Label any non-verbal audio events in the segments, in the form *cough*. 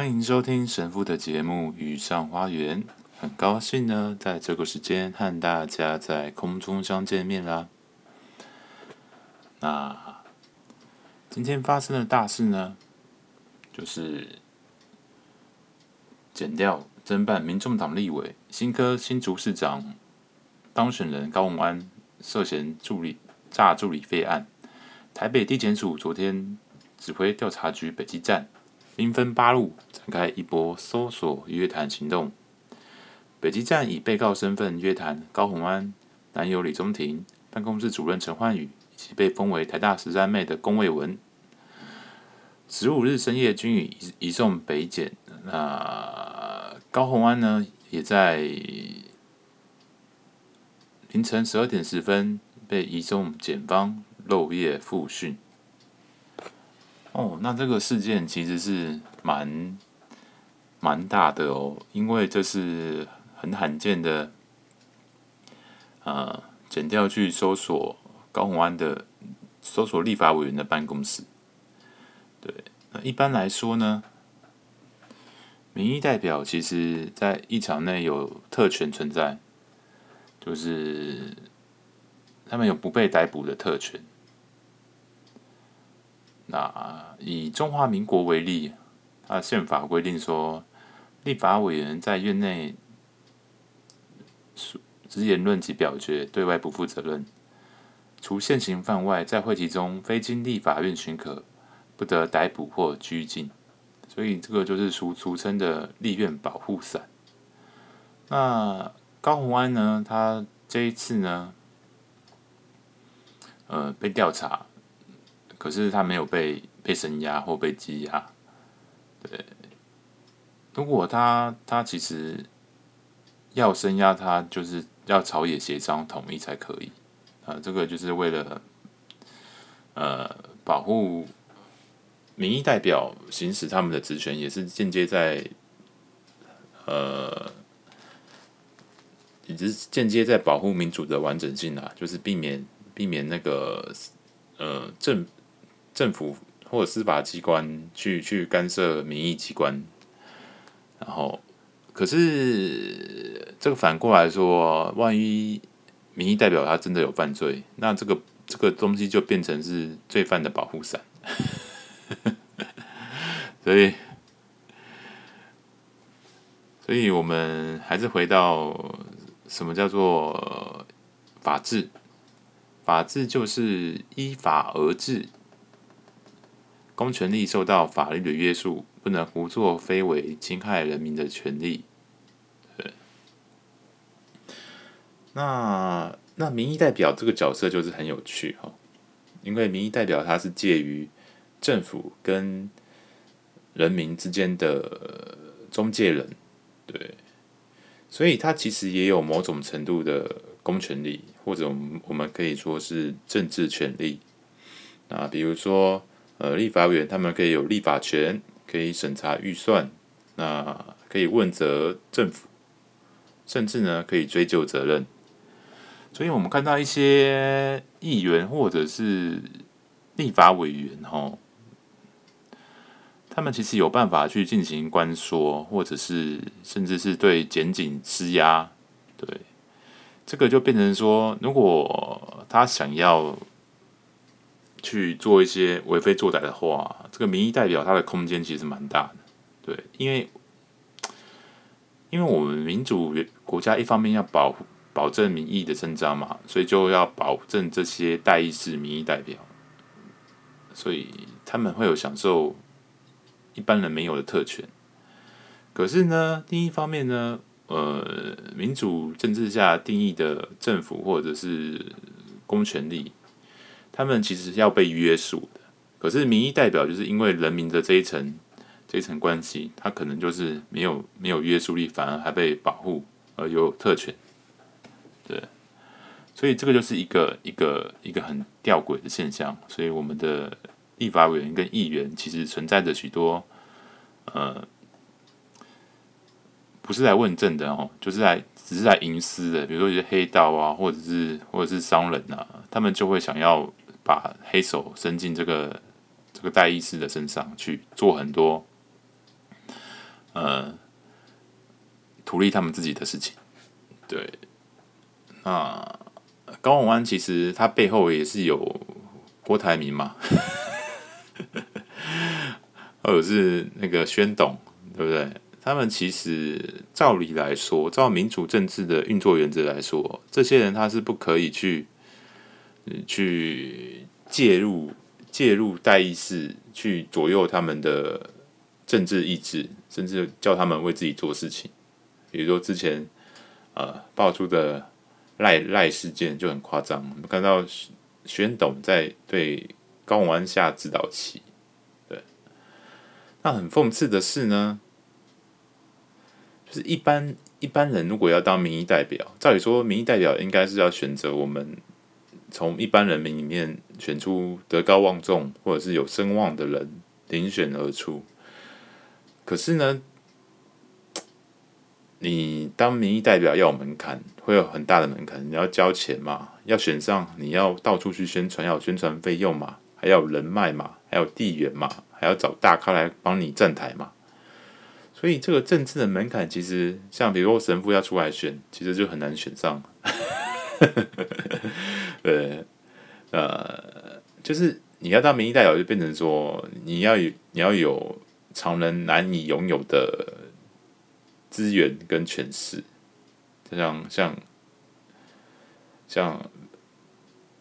欢迎收听神父的节目《雨上花园》，很高兴呢，在这个时间和大家在空中相见面啦。那今天发生的大事呢，就是检调侦办民众党立委新科新竹市长当选人高文安涉嫌助理诈助理费案。台北地检署昨天指挥调查局北基站，兵分八路展开一波搜索约谈行动。北极站以被告身份约谈高虹安男友李宗廷、办公室主任陈焕宇以及被封为台大十三妹的龚卫文。十五日深夜均已移送北检。那高虹安呢，也在凌晨十二点十分被移送检方。漏夜复讯。哦，那这个事件其实是蛮蛮大的哦，因为这是很罕见的，呃，检调去搜索高虹安的搜索立法委员的办公室。对，那一般来说呢，民意代表其实在议场内有特权存在，就是他们有不被逮捕的特权。那以中华民国为例，它宪法规定说，立法委员在院内之言论及表决，对外不负责任。除现行犯外，在会期中非经立法院许可，不得逮捕或拘禁。所以这个就是俗俗称的立院保护伞。那高虹安呢？他这一次呢，呃，被调查。可是他没有被被声压或被羁押，对。如果他他其实要声压他，就是要朝野协商统一才可以。啊，这个就是为了呃保护民意代表行使他们的职权，也是间接在呃，也是间接在保护民主的完整性啊，就是避免避免那个呃政。政府或者司法机关去去干涉民意机关，然后，可是这个反过来说，万一民意代表他真的有犯罪，那这个这个东西就变成是罪犯的保护伞。*laughs* 所以，所以我们还是回到什么叫做法治？法治就是依法而治。公权力受到法律的约束，不能胡作非为，侵害人民的权利。对，那那民意代表这个角色就是很有趣哈，因为民意代表他是介于政府跟人民之间的中介人，对，所以他其实也有某种程度的公权力，或者我们我们可以说是政治权力。那比如说。呃，立法委员他们可以有立法权，可以审查预算，那可以问责政府，甚至呢可以追究责任。所以，我们看到一些议员或者是立法委员，哈，他们其实有办法去进行关说，或者是甚至是对检警施压。对，这个就变成说，如果他想要。去做一些为非作歹的话，这个民意代表他的空间其实蛮大的，对，因为因为我们民主国家一方面要保保证民意的伸张嘛，所以就要保证这些代议士民意代表，所以他们会有享受一般人没有的特权。可是呢，另一方面呢，呃，民主政治下定义的政府或者是公权力。他们其实要被约束的，可是民意代表就是因为人民的这一层这一层关系，他可能就是没有没有约束力，反而还被保护而有特权，对，所以这个就是一个一个一个很吊诡的现象。所以我们的立法委员跟议员其实存在着许多呃，不是来问政的哦，就是来只是来营私的，比如说一些黑道啊，或者是或者是商人啊，他们就会想要。把黑手伸进这个这个代议士的身上去做很多呃，图利他们自己的事情。对，那高虹安其实他背后也是有郭台铭嘛，*laughs* 或者是那个宣董，对不对？他们其实照理来说，照民主政治的运作原则来说，这些人他是不可以去，去介入介入代议士去左右他们的政治意志，甚至叫他们为自己做事情。比如说之前呃爆出的赖赖事件就很夸张，我们看到宣董在对高虹安下指导棋，对，那很讽刺的是呢。就是一般一般人如果要当民意代表，照理说民意代表应该是要选择我们从一般人民里面选出德高望重或者是有声望的人遴选而出。可是呢，你当民意代表要有门槛，会有很大的门槛，你要交钱嘛，要选上你要到处去宣传，要有宣传费用嘛，还要人脉嘛，还有地缘嘛，还要找大咖来帮你站台嘛。所以这个政治的门槛，其实像比如说神父要出来选，其实就很难选上。*laughs* 对，呃，就是你要当民意代表，就变成说你要有你要有常人难以拥有的资源跟权势，就像像像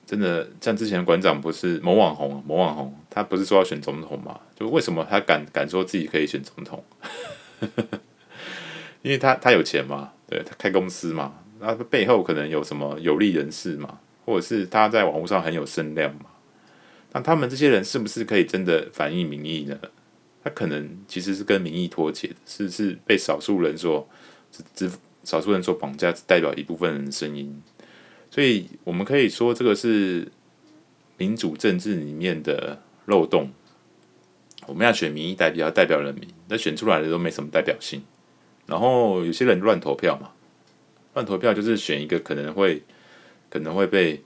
真的像之前馆长不是某网红某网红，他不是说要选总统嘛？就为什么他敢敢说自己可以选总统？*laughs* 因为他他有钱嘛，对，他开公司嘛，那背后可能有什么有利人士嘛，或者是他在网络上很有声量嘛，那他们这些人是不是可以真的反映民意呢？他可能其实是跟民意脱节，是是被少数人所只只少数人所绑架，只代表一部分人的声音，所以我们可以说这个是民主政治里面的漏洞。我们要选民意代表，代表人民，那选出来的都没什么代表性。然后有些人乱投票嘛，乱投票就是选一个可能会可能会被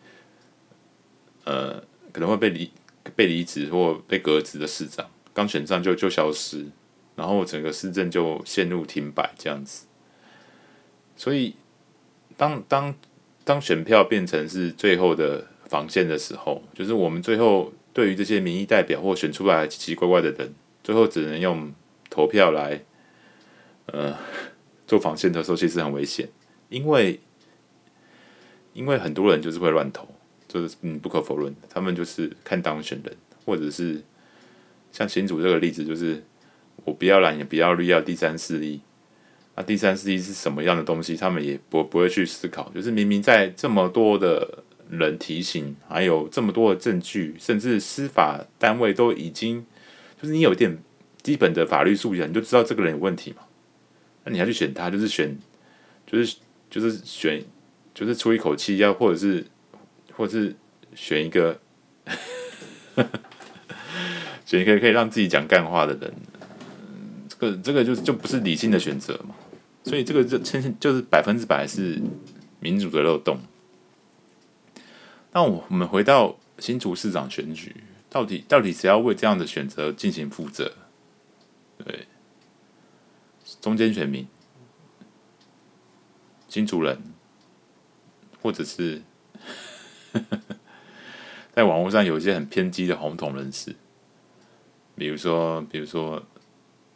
呃可能会被离被离职或被革职的市长，刚选上就就消失，然后整个市政就陷入停摆这样子。所以当当当选票变成是最后的防线的时候，就是我们最后。对于这些民意代表或选出来奇奇怪怪的人，最后只能用投票来，呃，做防线的时候，其实很危险，因为因为很多人就是会乱投，就是嗯不可否认，他们就是看当选人，或者是像新竹这个例子，就是我不要蓝也不要绿，要第三势力，那第三势力是什么样的东西，他们也不不会去思考，就是明明在这么多的。人提醒，还有这么多的证据，甚至司法单位都已经，就是你有一点基本的法律素养，你就知道这个人有问题嘛。那你还去选他，就是选，就是就是选，就是出一口气，要或者是，或者是选一个，*laughs* 选一个可以让自己讲干话的人。这个这个就就不是理性的选择嘛。所以这个就就是百分之百是民主的漏洞。那我我们回到新竹市长选举，到底到底谁要为这样的选择进行负责？对，中间选民、新竹人，或者是在网络上有一些很偏激的红统人士，比如说，比如说，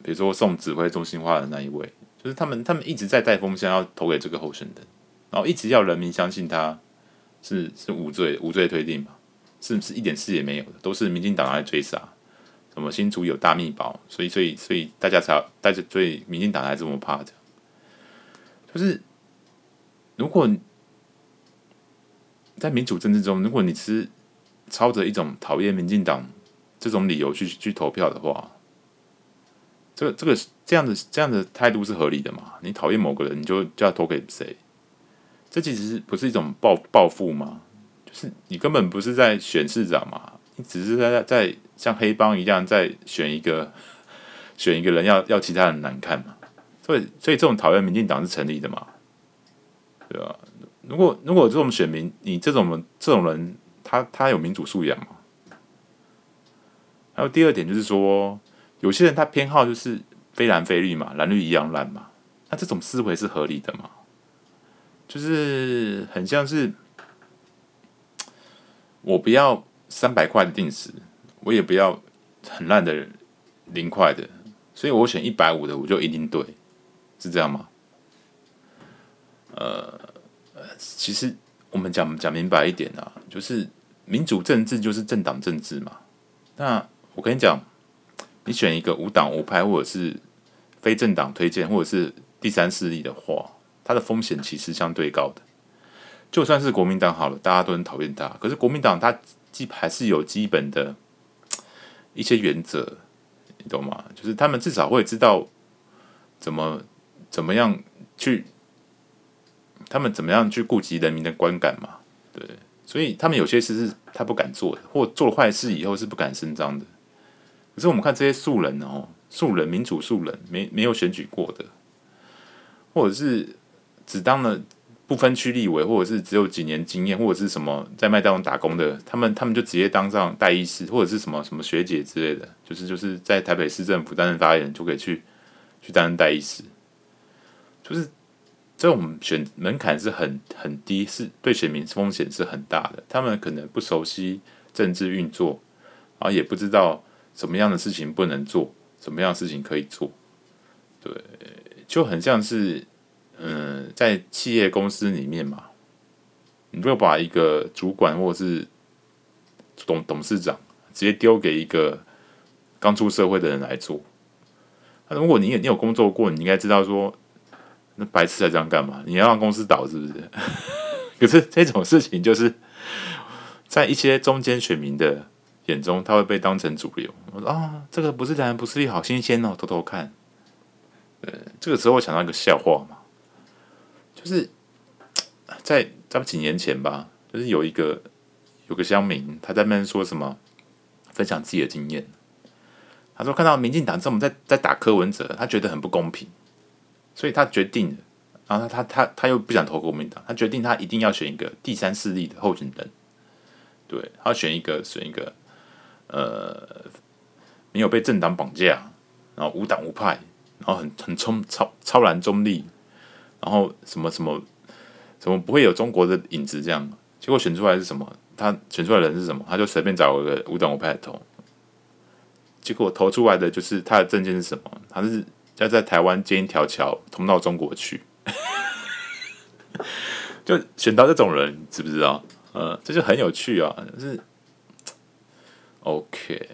比如说送指挥中心化的那一位，就是他们，他们一直在带风向，要投给这个候选人，然后一直要人民相信他。是是无罪无罪推定嘛？是不是一点事也没有的，都是民进党来追杀。什么新竹有大秘宝，所以所以所以大家才要带着对民进党还这么怕的。就是如果在民主政治中，如果你是操着一种讨厌民进党这种理由去去投票的话，这个这个这样的这样的态度是合理的嘛？你讨厌某个人，你就就要投给谁？这其实不是一种报报复吗？就是你根本不是在选市长嘛，你只是在在像黑帮一样在选一个 *laughs* 选一个人要要其他人难看嘛。所以所以这种讨厌民进党是成立的嘛？对吧？如果如果这种选民，你这种人这种人，他他有民主素养吗？还有第二点就是说，有些人他偏好就是非蓝非绿嘛，蓝绿一样烂嘛。那这种思维是合理的吗？就是很像是我不要三百块的定时，我也不要很烂的零块的，所以我选一百五的，我就一定对，是这样吗？呃，其实我们讲讲明白一点啊，就是民主政治就是政党政治嘛。那我跟你讲，你选一个无党无派，或者是非政党推荐，或者是第三势力的话，它的风险其实相对高的。就算是国民党好了，大家都很讨厌他，可是国民党它基还是有基本的一些原则，你懂吗？就是他们至少会知道怎么怎么样去，他们怎么样去顾及人民的观感嘛？对。所以他们有些事是他不敢做的，或做了坏事以后是不敢声张的。可是我们看这些素人哦，素人民主素人，没没有选举过的，或者是只当了不分区立委，或者是只有几年经验，或者是什么在麦当劳打工的，他们他们就直接当上代议士，或者是什么什么学姐之类的，就是就是在台北市政府担任发言人就可以去去担任代议士，就是。这种选门槛是很很低，是对选民风险是很大的。他们可能不熟悉政治运作，然后也不知道什么样的事情不能做，什么样的事情可以做。对，就很像是，嗯、在企业公司里面嘛，你如果把一个主管或者是董董事长直接丢给一个刚出社会的人来做，那如果你你有工作过，你应该知道说。那白痴才这样干嘛？你要让公司倒是不是？*laughs* 可是这种事情就是在一些中间选民的眼中，他会被当成主流。我说啊、这个不是蓝不是绿，好新鲜哦，偷偷看。呃，这个时候我想到一个笑话嘛，就是在在几年前吧，就是有一个有个乡民他在那边说什么，分享自己的经验。他说看到民进党这么在在打柯文哲，他觉得很不公平。所以他决定，然后他他他他又不想投国民党，他决定他一定要选一个第三势力的候选人，对，他要选一个选一个，呃，没有被政党绑架，然后无党无派，然后很很超超超然中立，然后什么什么什么不会有中国的影子这样，结果选出来是什么？他选出来的人是什么？他就随便找一个无党无派的投，结果投出来的就是他的政见是什么？他是。要在台湾建一条桥通到中国去，就选到这种人，知不知道？呃，这就很有趣啊。就是 OK，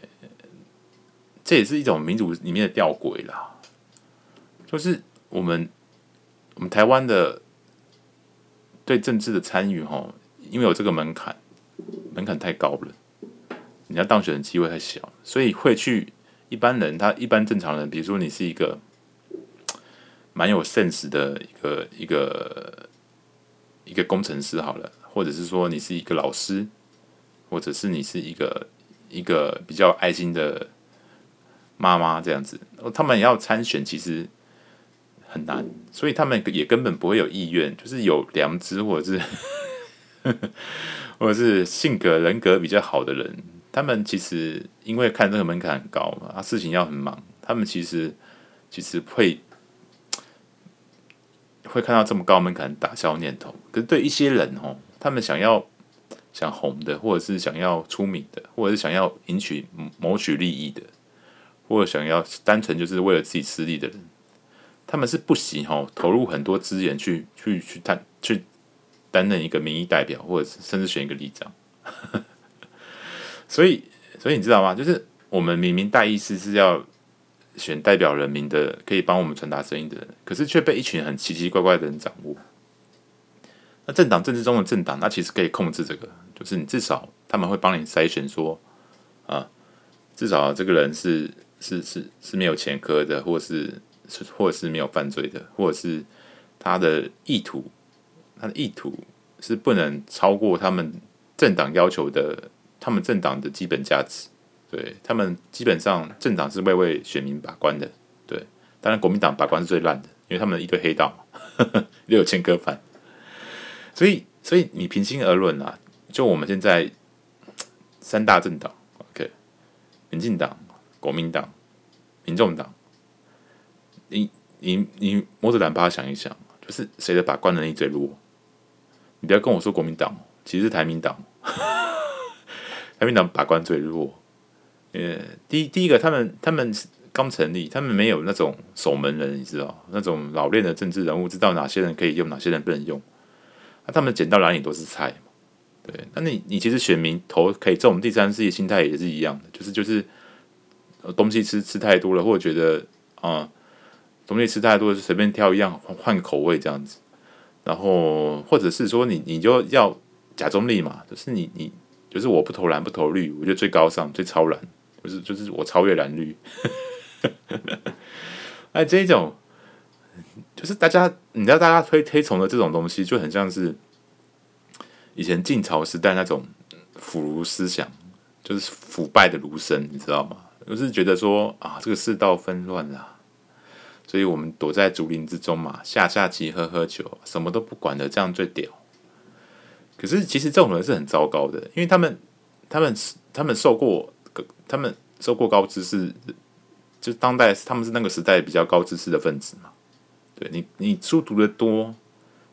这也是一种民主里面的吊诡啦。就是我们我们台湾的对政治的参与，哈，因为有这个门槛，门槛太高了，你要当选的机会太小，所以会去一般人，他一般正常人，比如说你是一个。蛮有 sense 的一个一个一个工程师好了，或者是说你是一个老师，或者是你是一个一个比较爱心的妈妈这样子，他们要参选其实很难，所以他们也根本不会有意愿，就是有良知或者是 *laughs* 或者是性格人格比较好的人，他们其实因为看这个门槛很高嘛，他事情要很忙，他们其实其实会。会看到这么高门槛打消念头，可是对一些人哦，他们想要想红的，或者是想要出名的，或者是想要赢取谋取利益的，或者想要单纯就是为了自己私利的人，他们是不行哦，投入很多资源去去去担去担任一个民意代表，或者是甚至选一个里长。*laughs* 所以，所以你知道吗？就是我们明明大意思是要。选代表人民的，可以帮我们传达声音的人，可是却被一群很奇奇怪怪的人掌握。那政党政治中的政党，那其实可以控制这个，就是你至少他们会帮你筛选说，啊，至少这个人是是是是没有前科的，或是是或是没有犯罪的，或者是他的意图，他的意图是不能超过他们政党要求的，他们政党的基本价值。对，他们基本上政党是为为选民把关的，对，当然国民党把关是最烂的，因为他们一堆黑道，又有前科犯，所以所以你平心而论啊，就我们现在三大政党，OK，民进党、国民党、民众党，你你你摸着胆把它想一想，就是谁的把关能力最弱？你不要跟我说国民党，其实是台民党，*laughs* 台民党把关最弱。呃，第第一个，他们他们刚成立，他们没有那种守门人，你知道，那种老练的政治人物，知道哪些人可以用，哪些人不能用。那、他们捡到哪里都是菜，对。那你你其实选民投可以这种第三世界心态也是一样的，就是就是东西吃吃太多了，或者觉得啊、东西吃太多，就随便挑一样换换个口味这样子。然后或者是说你你就要假中立嘛，就是你你就是我不投蓝不投绿，我觉得最高尚最超然。不是就是我超越蓝绿，*laughs* 哎，这一种就是大家你知道大家推推崇的这种东西，就很像是以前晋朝时代那种腐儒思想，就是腐败的儒生，你知道吗？就是觉得说啊，这个世道纷乱啦，所以我们躲在竹林之中嘛，下下棋喝喝酒，什么都不管的，这样最屌。可是其实这种人是很糟糕的，因为他们他们他们受过。他们受过高知识，就当代他们是那个时代比较高知识的分子嘛。对你，你书读得多，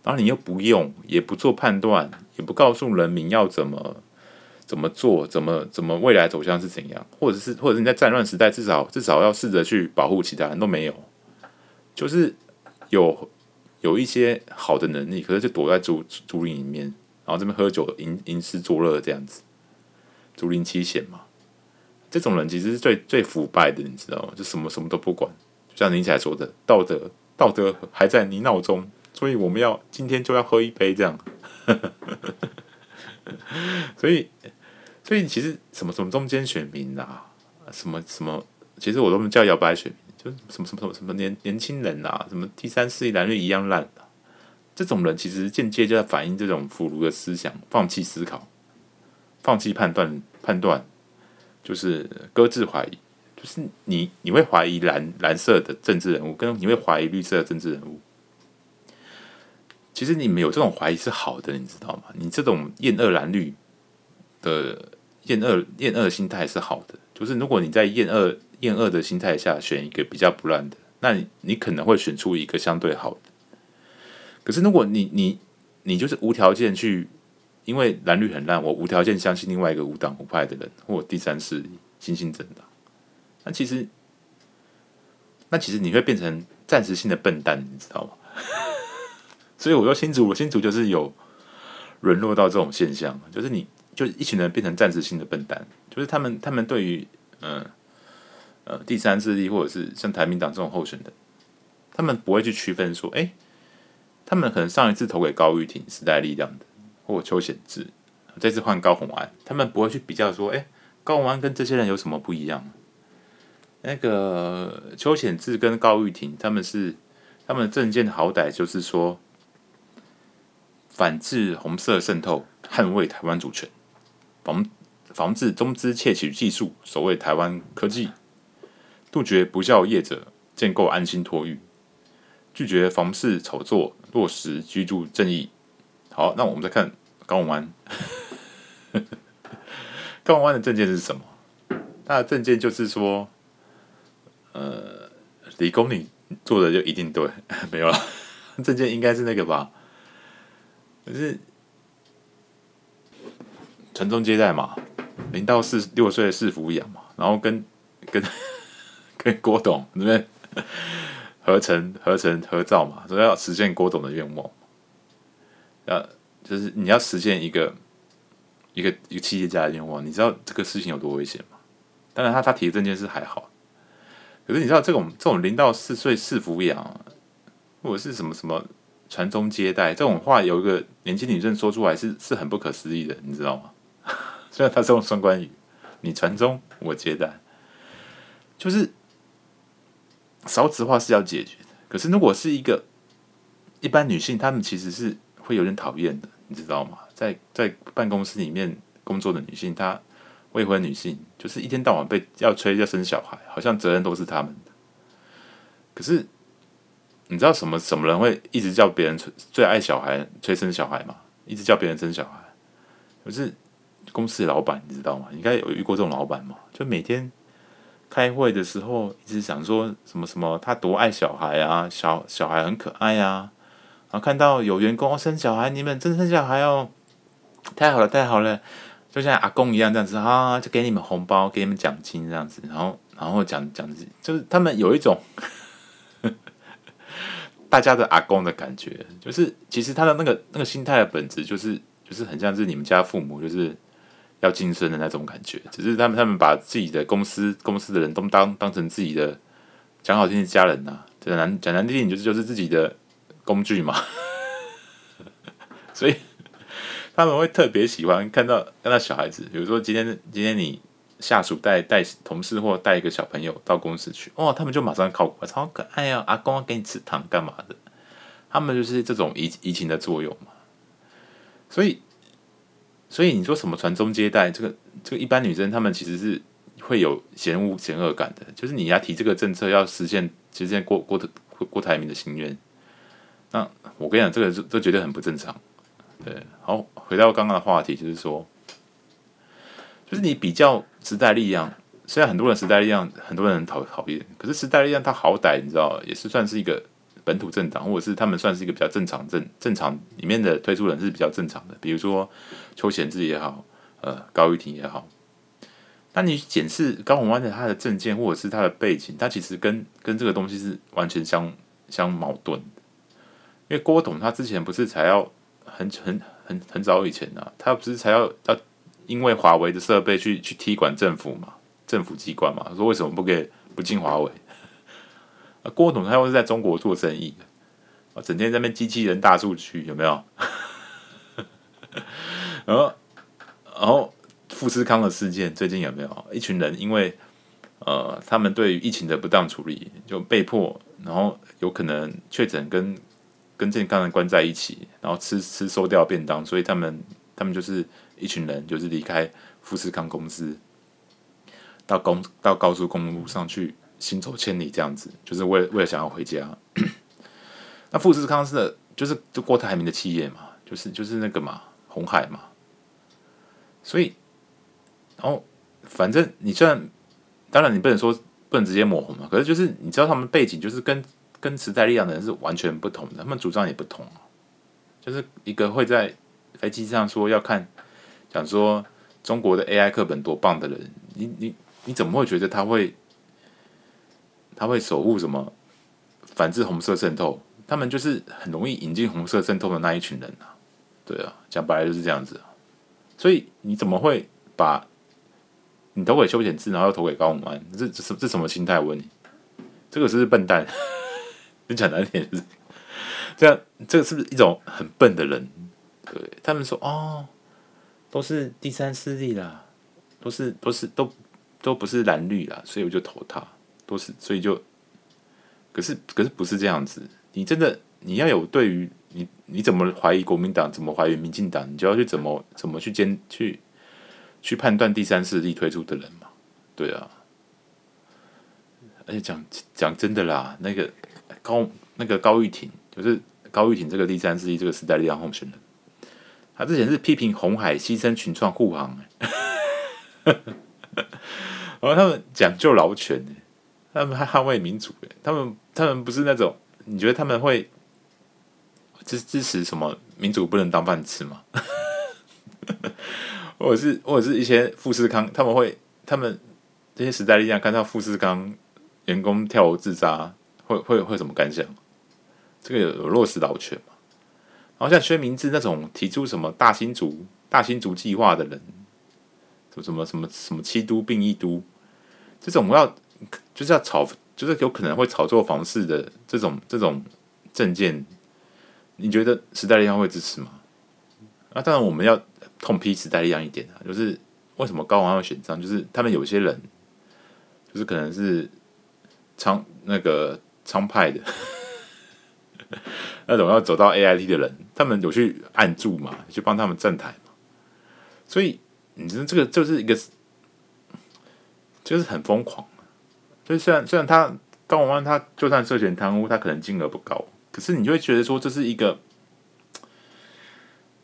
然后你又不用，也不做判断，也不告诉人民要怎么怎么做，怎么怎么未来走向是怎样，或者是或者是你在战乱时代，至少至少要试着去保护其他人都没有，就是有有一些好的能力，可是就躲在竹竹林里面，然后这边喝酒吟吟诗作乐这样子，竹林七贤嘛。这种人其实是最最腐败的，你知道吗？就什么什么都不管，就像尼采说的，道德道德还在你脑中，所以我们要今天就要喝一杯这样。*laughs* 所以，所以其实什么什么中间选民啊，什么什么，其实我都叫摇摆选民，就什么什么什么什么年年轻人啊，什么第三势力蓝绿一样烂，这种人其实间接就在反映这种腐儒的思想，放弃思考，放弃判断判断。就是搁置怀疑，就是你你会怀疑蓝蓝色的政治人物，跟你会怀疑绿色的政治人物。其实你们有这种怀疑是好的，你知道吗？你这种厌恶蓝绿的厌恶厌恶心态是好的。就是如果你在厌恶厌恶的心态下选一个比较不烂的，那你你可能会选出一个相对好的。可是如果你你你就是无条件去。因为蓝绿很烂，我无条件相信另外一个无党无派的人，或第三势力新兴政党。那其实，那其实你会变成暂时性的笨蛋，你知道吗？*laughs* 所以我说新竹，新竹就是有沦落到这种现象，就是你就是一群人变成暂时性的笨蛋，就是他们他们对于嗯呃第三势力或者是像台民党这种候选人，他们不会去区分说，哎，他们可能上一次投给高玉婷时代力量的。或邱显智，这次换高虹安，他们不会去比较说，哎，高虹安跟这些人有什么不一样？那个邱显志跟高玉婷，他们是他们的政见好歹就是说，反制红色渗透，捍卫台湾主权，防防治中资窃取技术，守卫台湾科技，杜绝不孝业者，建构安心托育，拒绝房市炒作，落实居住正义。好，那我们再看。高虹安，*laughs* 高虹安的证件是什么？他的证件就是说，呃，理工你做的就一定对，*laughs* 没有了。证件应该是那个吧？可是传宗接代嘛，零到四六岁的饲抚养嘛，然后跟跟 *laughs* 跟郭董那边合成合成合照嘛，说要实现郭董的愿望，要。就是你要实现一个一个一个企业家的愿望，你知道这个事情有多危险吗？当然，他他提的这件事还好，可是你知道这种这种零到四岁是抚养，或者是什么什么传宗接代这种话，有一个年轻女生说出来是是很不可思议的，你知道吗？*laughs* 虽然他是用双关语，你传宗我接代，就是少子化是要解决的。可是如果是一个一般女性，她们其实是。会有点讨厌的，你知道吗？在在办公室里面工作的女性，她未婚女性，就是一天到晚被要催要生小孩，好像责任都是他们的。可是你知道什么什么人会一直叫别人催最爱小孩催生小孩吗？一直叫别人生小孩，可是公司老板，你知道吗？应该有遇过这种老板吗？就每天开会的时候一直想说什么什么，他多爱小孩啊，小小孩很可爱啊。然后看到有员工生小孩，你们真生小孩哦，太好了，太好了，就像阿公一样这样子啊，就给你们红包，给你们奖金这样子。然后，然后讲讲，就是他们有一种 *laughs* 大家的阿公的感觉，就是其实他的那个那个心态的本质，就是就是很像是你们家父母，就是。要晋升的那种感觉，只是他们他们把自己的公司公司的人都当当成自己的讲好听的家人呐、啊，讲难讲难听点就是就是自己的工具嘛，*laughs* 所以他们会特别喜欢看到看到小孩子，比如说今天今天你下属带带同事或带一个小朋友到公司去，哦，他们就马上靠过来，超可爱呀、阿公给你吃糖干嘛的？他们就是这种移移情的作用嘛，所以。所以你说什么传宗接代，这个这个一般女生她们其实是会有嫌恶嫌恶感的，就是你要提这个政策要实现实现郭郭郭郭台铭的心愿，那我跟你讲，这个这绝对很不正常。对，好，回到刚刚的话题，就是说，就是你比较时代力量，虽然很多人时代力量很多人讨讨厌，可是时代力量它好歹你知道也是算是一个。本土政党，或者是他们算是一个比较正常正正常里面的推出人是比较正常的，比如说邱显志也好，呃高玉婷也好。那你检视高宏安的他的政见或者是他的背景，他其实跟跟这个东西是完全相相矛盾。因为郭董他之前不是才要很很很很早以前啊，他不是才要要因为华为的设备去去踢馆政府嘛，政府机关嘛，说为什么不给不进华为？*laughs* 啊，郭董他又是在中国做生意的，啊，整天在那边机器人大数据有没有？*laughs* 然后，然后富士康的事件最近有没有？一群人因为呃，他们对于疫情的不当处理，就被迫，然后有可能确诊跟跟健康人关在一起，然后吃吃收掉便当，所以他们他们就是一群人，就是离开富士康公司，到公到高速公路上去。行走千里这样子，就是为了为了想要回家。*clears throat* 那富士康是就是就郭台铭的企业嘛，就是就是那个嘛，红海嘛。所以，然后反正你虽然当然你不能说不能直接抹红嘛，可是就是你知道他们背景就是跟跟时代力量的人是完全不同的，他们主张也不同。就是一个会在飞机上说要看讲说中国的 AI 课本多棒的人，你你你怎么会觉得他会？他会守护什么？反制红色渗透，他们就是很容易引进红色渗透的那一群人啊。对啊，讲白了就是这样子。所以你怎么会把你投给邱显智，然后又投给高虹安？这这什这什么心态？我问你，这个是不是笨蛋？你讲难听点是这样，这个是不是一种很笨的人？对，他们说哦，都是第三势力啦，都是都是都都不是蓝绿啦，所以我就投他。都是，所以就，可是可是不是这样子。你真的你要有对于你你怎么怀疑国民党，怎么怀疑民进党，你就要去怎么怎么去监去去判断第三势力推出的人嘛？对啊。而且讲讲真的啦，那个高那个高玉婷，就是高玉婷这个第三势力这个时代力量候选人，他之前是批评红海牺牲群创护航，*laughs* 然后他们讲究劳权他们还捍卫民主，他们他们不是那种你觉得他们会支支持什么民主不能当饭吃吗？*laughs* 或者是或者是一些富士康，他们会他们这些时代力量看到富士康员工跳楼自杀，会会会什么感想？这个有有落实劳权嘛？然后像薛明志那种提出什么大新竹大新竹计划的人，什么什么什么七都并一都，这种要。就是要炒，就是有可能会炒作房市的这种这种政见，你觉得时代力量会支持吗？啊，当然我们要痛批时代力量一点啊，就是为什么高虹安会选上，就是他们有些人，就是可能是长那个仓派的 *laughs* 那种要走到 AIT 的人，他们有去按住嘛，去帮他们站台嘛，所以你说这个就是一个，就是很疯狂。所以虽然虽然他高虹安他就算涉嫌贪污，他可能金额不高，可是你就会觉得说这是一个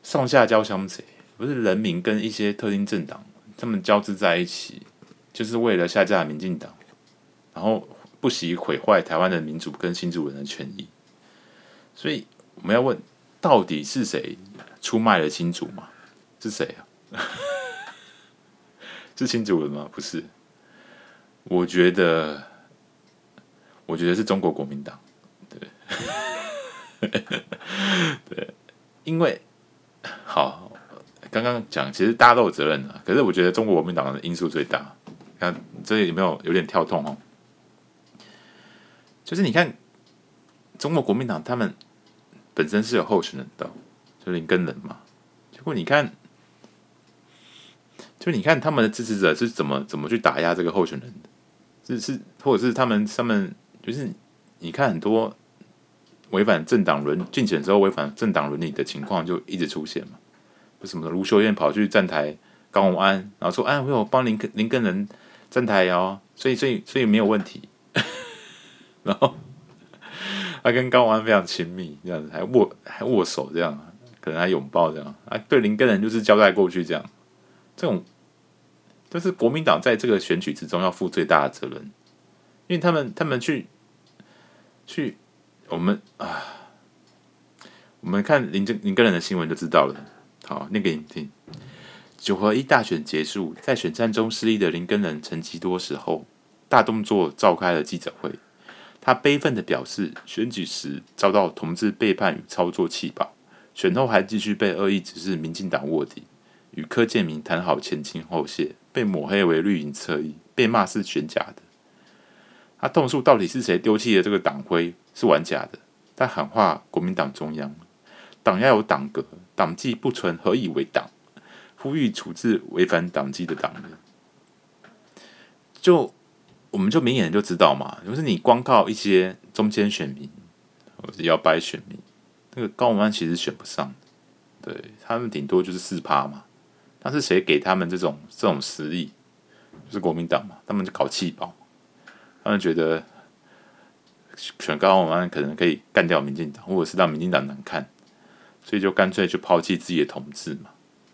上下交相贼，不是人民跟一些特定政党他们交织在一起，就是为了下架民进党，然后不惜毁坏台湾的民主跟新主人的权益。所以我们要问，到底是谁出卖了新主吗？是谁啊？*laughs* 是新主人吗？不是。我觉得，我觉得是中国国民党。对，*laughs* 对，因为好，刚刚讲，其实大家都有责任的。可是我觉得中国国民党的因素最大。看这有没有有点跳痛哦？就是你看，中国国民党他们。本身是有候选人的，就林根人嘛。结果你看，就你看他们的支持者是怎么怎么去打压这个候选人的，是是，或者是他们他们就是你看很多违反政党伦竞选时候违反政党伦理的情况就一直出现嘛。为什么卢秀燕跑去站台高虹安，然后说：“哎，我有帮林林根人站台哦，所以所以所以没有问题。”然后。他跟高安非常亲密，这样子还握还握手，这样可能还拥抱，这样啊，对林根仁就是交代过去，这样这种就是国民党在这个选举之中要负最大的责任，因为他们他们去去我们啊，我们看林林根仁的新闻就知道了。好，念给你听：九合一大选结束，在选战中失利的林根仁沉寂多时后，大动作召开了记者会。他悲愤地表示，选举时遭到同志背叛与操作弃保，选后还继续被恶意指示民进党卧底，与柯建铭谈好前亲后谢，被抹黑为绿营侧翼，被骂是选假的。他痛诉到底是谁丢弃了这个党徽是玩假的，他喊话国民党中央，党要有党格，党纪不存何以为党？呼吁处置违反党纪的党人。就。我们就明眼人就知道嘛，就是你光靠一些中间选民或者摇摆选民，那个高文安其实选不上，对他们顶多就是四趴嘛。但是谁给他们这种这种实力？就是国民党嘛，他们就搞弃保，他们觉得选高文安可能可以干掉民进党，或者是让民进党难看，所以就干脆就抛弃自己的同志嘛。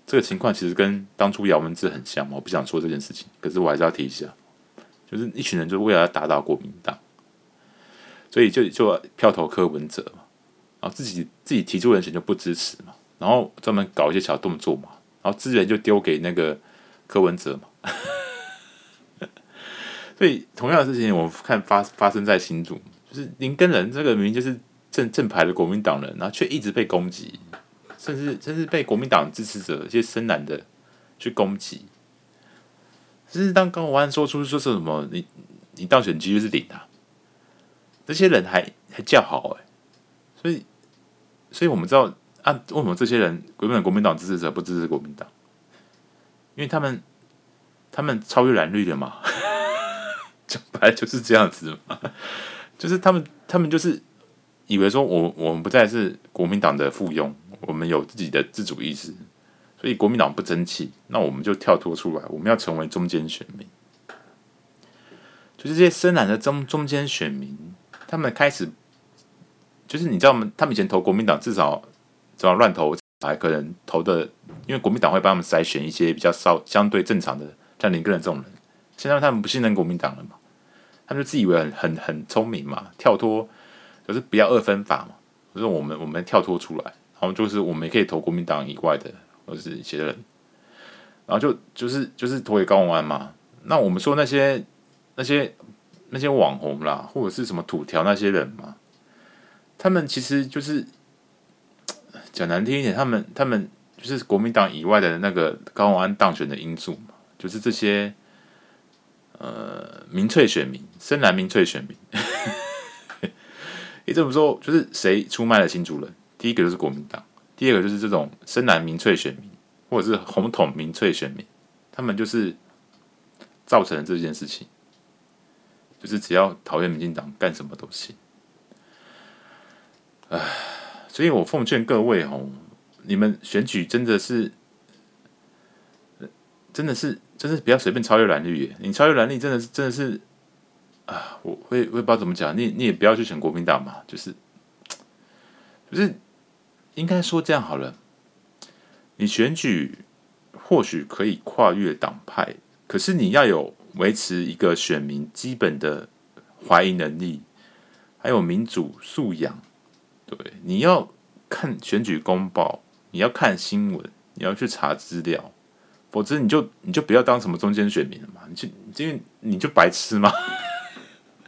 这个情况其实跟当初姚文智很像嘛，我不想说这件事情，可是我还是要提一下。就是一群人，就是为了要打倒国民党，所以就就票投柯文哲嘛，然后自己自己提出人选就不支持嘛，然后专门搞一些小动作嘛，然后资源就丢给那个柯文哲嘛，*laughs* 所以同样的事情，我们看发发生在新竹，就是林根仁这个明明就是正正牌的国民党人，然后却一直被攻击，甚至甚至被国民党支持者一些深蓝的去攻击。就是当高虹安说出说是什么，你你当选几率是零啊，这些人还还叫好哎，所以所以我们知道啊，为什么这些人国民党国民党支持者不支持国民党？因为他们他们超越蓝绿的嘛，*laughs* 讲白就是这样子嘛，就是他们他们就是以为说我我们不再是国民党的附庸，我们有自己的自主意识。所以国民党不争气，那我们就跳脱出来，我们要成为中间选民。就是这些深蓝的中中间选民，他们开始，就是你知道吗？他们以前投国民党，至少只要乱投，还可能投的，因为国民党会帮他们筛选一些比较稍相对正常的，像林耕仁这种人。现在他们不信任国民党了嘛？他们就自以为很很很聪明嘛，跳脱就是不要二分法嘛，就是我们我们跳脱出来，然后就是我们也可以投国民党以外的。或是一些人，然后就就是就是投给高虹安嘛。那我们说那些那些那些网红啦，或者是什么土条那些人嘛，他们其实就是 *tsk* 讲难听一点，他们他们就是国民党以外的那个高虹安当选的因素嘛，就是这些呃民粹选民，深蓝民粹选民。你这么说，就是谁出卖了新主人？第一个就是国民党。第二个就是这种深蓝民粹选民，或者是红统民粹选民，他们就是造成了这件事情，就是只要讨厌民进党，干什么都行。唉，所以我奉劝各位哦，你们选举真的是，真的是，真的是不要随便超越蓝绿耶！你超越蓝绿，真的是，真的是啊！我会，我也不知道怎么讲，你你也不要去选国民党嘛，就是，就是。应该说这样好了，你选举或许可以跨越党派，可是你要有维持一个选民基本的怀疑能力，还有民主素养。对，你要看选举公报，你要看新闻，你要去查资料，否则你就你就不要当什么中间选民了嘛，你就因为你就白痴嘛，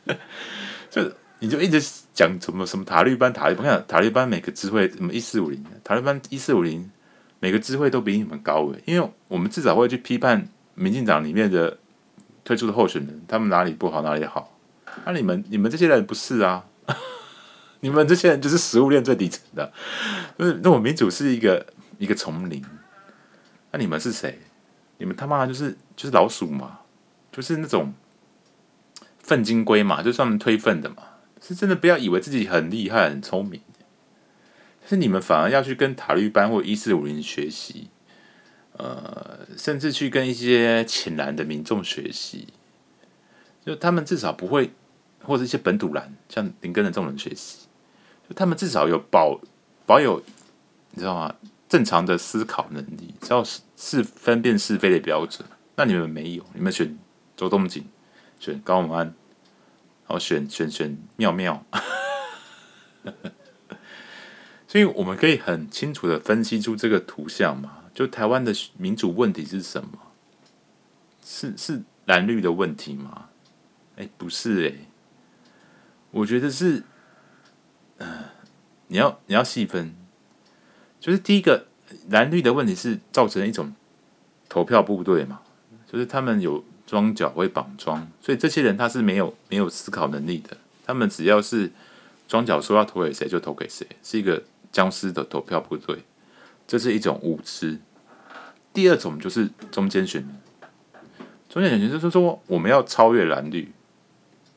*laughs* 就你就一直讲什么什么塔利班塔利班，看塔利班每个智慧什么一四五零，塔利班一四五零每个智慧都比你们高诶，因为我们至少会去批判民进党里面的推出的候选人，他们哪里不好哪里好，那、你们你们这些人不是啊？*laughs* 你们这些人就是食物链最底层的，就是那我民主是一个一个丛林，那你们是谁？你们他妈就是就是老鼠嘛，就是那种粪金龟嘛，就是专门推粪的嘛。是真的不要以为自己很厉害很聪明，是你们反而要去跟塔利班或一四五零学习，呃，甚至去跟一些浅蓝的民众学习，就他们至少不会，或者一些本土蓝像林根的这种人学习。就他们至少有保保有，你知道吗？正常的思考能力，只要是是分辨是非的标准。那你们没有，你们选周东锦，选高永安，然后选选选妙妙。*laughs* 所以我们可以很清楚的分析出这个图像嘛？就台湾的民主问题是什么？是是蓝绿的问题吗？哎，不是哎，我觉得是。嗯、呃，你要你要细分，就是第一个蓝绿的问题是造成一种投票部队嘛，就是他们有装脚会绑桩，所以这些人他是没有没有思考能力的，他们只要是装脚说要投给谁就投给谁，是一个僵尸的投票部队，这是一种无知。第二种就是中间选民，中间选民就是说我们要超越蓝绿，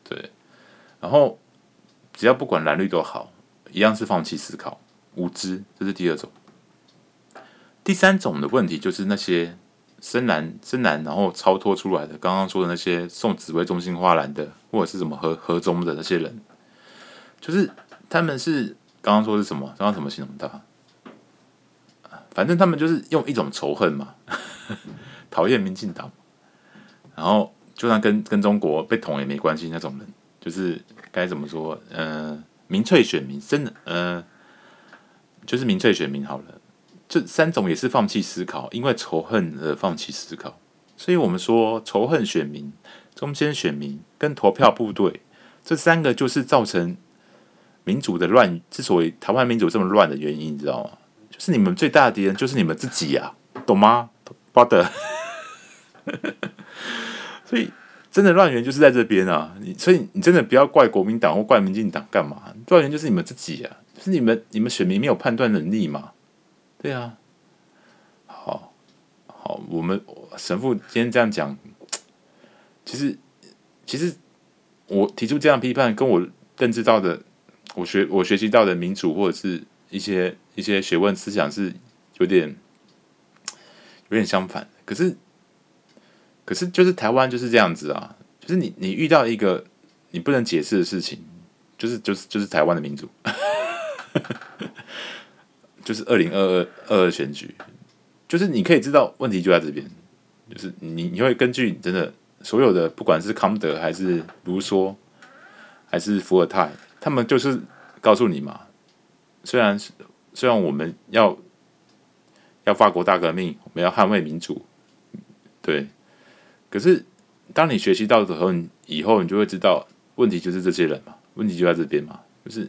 对，然后。只要不管蓝绿都好，一样是放弃思考、无知，这是第二种。第三种的问题就是那些深蓝、深蓝，然后超脱出来的，刚刚说的那些送紫薇中心花篮的，或者是什么和和中的那些人，就是他们是刚刚说是什么？刚刚怎么形容他？反正他们就是用一种仇恨嘛，*laughs* 讨厌民进党，然后就算跟跟中国被捅也没关系那种人。就是该怎么说？呃，民粹选民，真的，呃，就是民粹选民好了。这三种也是放弃思考，因为仇恨而放弃思考。所以我们说，仇恨选民、中间选民跟投票部队这三个，就是造成民主的乱。之所以台湾民主这么乱的原因，你知道吗？就是你们最大的敌人就是你们自己呀，懂吗？巴德。所以。真的乱源就是在这边啊！你所以你真的不要怪国民党或怪民进党干嘛？乱源就是你们自己啊！就是你们你们选民没有判断能力嘛？对啊。好，好，我们神父今天这样讲，其实其实我提出这样批判，跟我认知到的，我学我学习到的民主或者是一些一些学问思想是有点有点相反。可是。可是，就是台湾就是这样子啊，就是你你遇到一个你不能解释的事情，就是就是就是台湾的民主，*laughs* 就是二零二二二二选举，就是你可以知道问题就在这边，就是你你会根据真的所有的不管是康德还是卢梭还是伏尔泰，他们就是告诉你嘛，虽然虽然我们要要法国大革命，我们要捍卫民主，对。可是，当你学习到的时候，以后你就会知道，问题就是这些人嘛，问题就在这边嘛，就是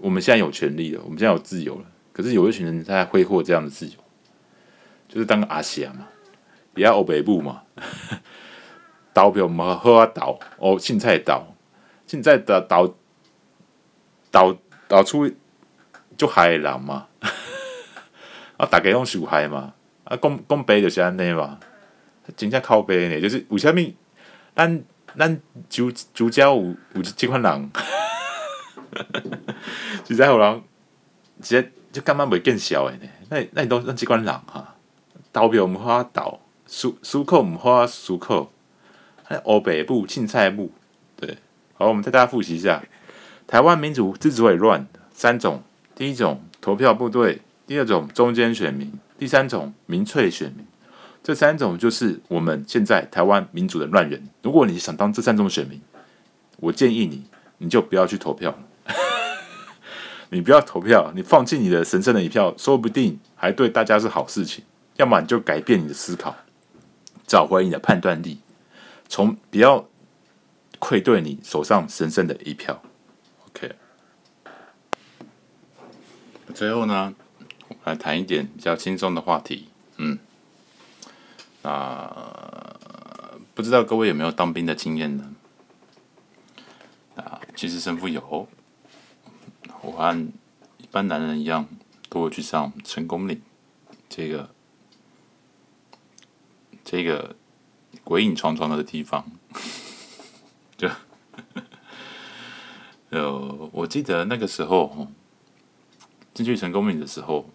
我们现在有权利了，我们现在有自由了，可是有一群人在挥霍这样的自由，就是当阿西亚嘛，也要欧北部嘛，*laughs* 投票嘛好啊投，哦凊彩投，凊彩投投投投出就害人嘛，*laughs* 啊大家拢受害嘛，啊讲讲白就是安尼嘛。真正靠白呢，就是为虾米？咱咱主主角有有这款人，实在有人，直接就干嘛袂见笑诶呢？那那你都咱这款人哈，投票毋好投，思思考毋好思考，还黑白母、凊彩部，对。好，我们再大家复习一下，台湾民主之所以乱，三种：第一种投票部队，第二种中间选民，第三种民粹选民。这三种就是我们现在台湾民主的乱源。如果你想当这三种选民，我建议你，你就不要去投票，你不要投票，你放弃你的神圣的一票，说不定还对大家是好事情。要么你就改变你的思考，找回你的判断力，从不要愧对你手上神圣的一票。OK，最后呢，我来谈一点比较轻松的话题。嗯，那不知道各位有没有当兵的经验呢？啊，其实神父有，我和一般男人一样，都会去上成功岭这个这个鬼影幢幢的地方。*laughs* 就，*laughs* 呃，我记得那个时候进去成功岭的时候，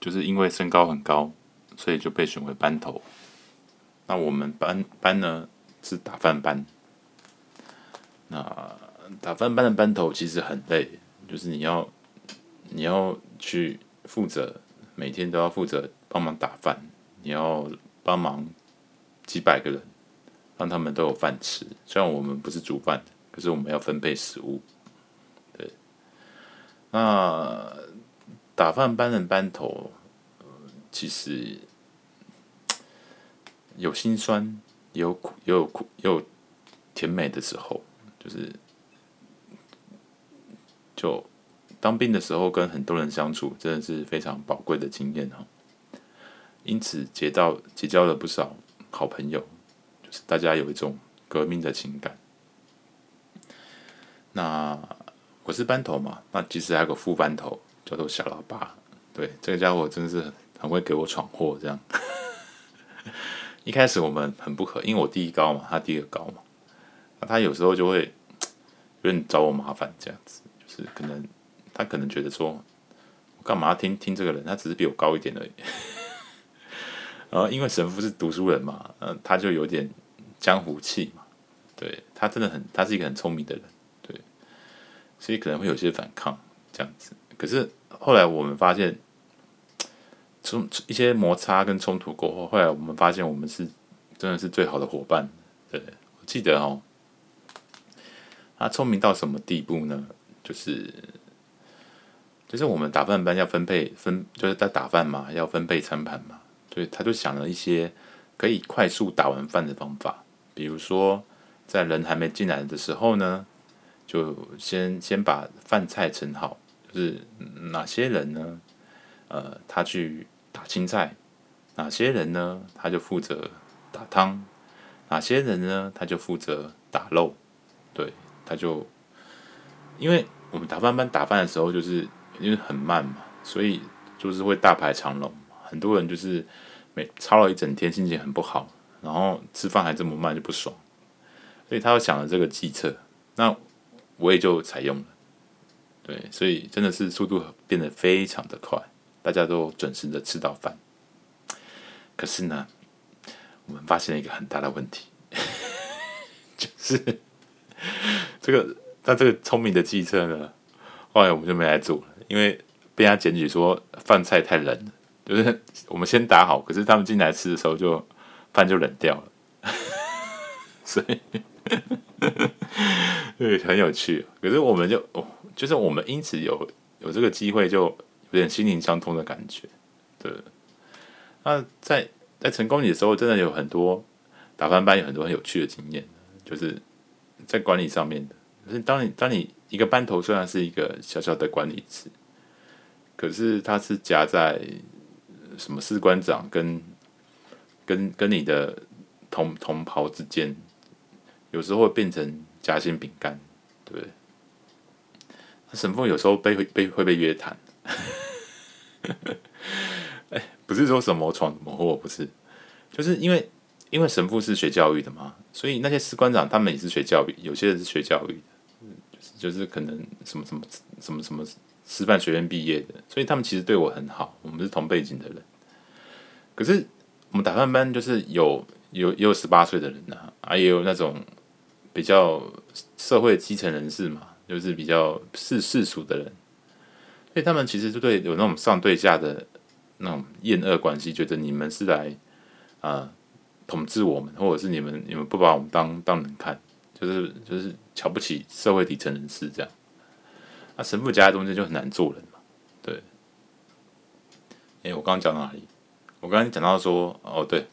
就是因为身高很高，所以就被选为班头。那我们班班呢是打饭班。那打饭班的班头其实很累，就是你要你要去负责，每天都要负责帮忙打饭，你要帮忙几百个人，让他们都有饭吃。虽然我们不是煮饭，可是我们要分配食物。对，那打饭班的班头，其实有辛酸，也有苦，也有苦，也有甜美的时候。就是，就当兵的时候，跟很多人相处，真的是非常宝贵的经验哈。因此结到结交了不少好朋友，就是大家有一种革命的情感。那我是班头嘛，那其实还有个副班头叫做小老八，对，这个家伙真的是很会给我闯祸这样。*laughs* 一开始我们很不合，因为我第一高嘛，他第二高嘛。他有时候就会有点找我麻烦，这样子，可能他可能觉得说，我干嘛听听这个人？他只是比我高一点而已。*laughs* 然后因为神父是读书人嘛，嗯，他就有点江湖气嘛。对，他真的很，他是一个很聪明的人，对，所以可能会有些反抗这样子。可是后来我们发现，从一些摩擦跟冲突过后，后来我们发现我们是真的是最好的伙伴。对，我记得哦。他聪明到什么地步呢？就是，就是我们打饭班要分配分，就是在打饭嘛，要分配餐盘嘛，所以他就想了一些可以快速打完饭的方法。比如说，在人还没进来的时候呢，就先先把饭菜盛好，就是哪些人呢？呃，他去打青菜，哪些人呢？他就负责打汤，哪些人呢？他就负责打肉，对。他就，因为我们打饭班打饭的时候，就是因为很慢嘛，所以就是会大排长龙。很多人就是每操了一整天，心情很不好，然后吃饭还这么慢，就不爽。所以他就想了这个计策，那我也就采用了。对，所以真的是速度变得非常的快，大家都准时的吃到饭。可是呢，我们发现了一个很大的问题，*laughs* 就是。这个那这个聪明的计策呢，后来我们就没来做了，因为被他检举说饭菜太冷了，就是我们先打好，可是他们进来吃的时候就饭就冷掉了，*laughs* 所以对很有趣。可是我们就哦，就是我们因此有有这个机会，就有点心灵相通的感觉。对，那在在成功里的时候，真的有很多打饭班有很多很有趣的经验，就是。在管理上面的，是当你当你一个班头虽然是一个小小的管理职，可是他是夹在什么士官长跟跟跟你的同同袍之间，有时候会变成夹心饼干，对不对？神父有时候被被会被约谈，*laughs* 哎，不是说什么闯什么祸，不是，就是因为。因为神父是学教育的嘛，所以那些士官长他们也是学教育，有些人是学教育，就是可能什么什么什么什么师范学院毕业的，所以他们其实对我很好，我们是同背景的人。可是我们打饭班就是有有也有十八岁的人呐、啊，啊也有那种比较社会基层人士嘛，就是比较世世俗的人，所以他们其实就对有那种上对下的那种厌恶关系，觉得你们是来啊。统治我们，或者是你们，你们不把我们当当人看，就是就是瞧不起社会底层人士这样。那神父夹在中间就很难做人嘛，对。哎、我刚刚讲到哪里？我刚刚讲到说，哦对，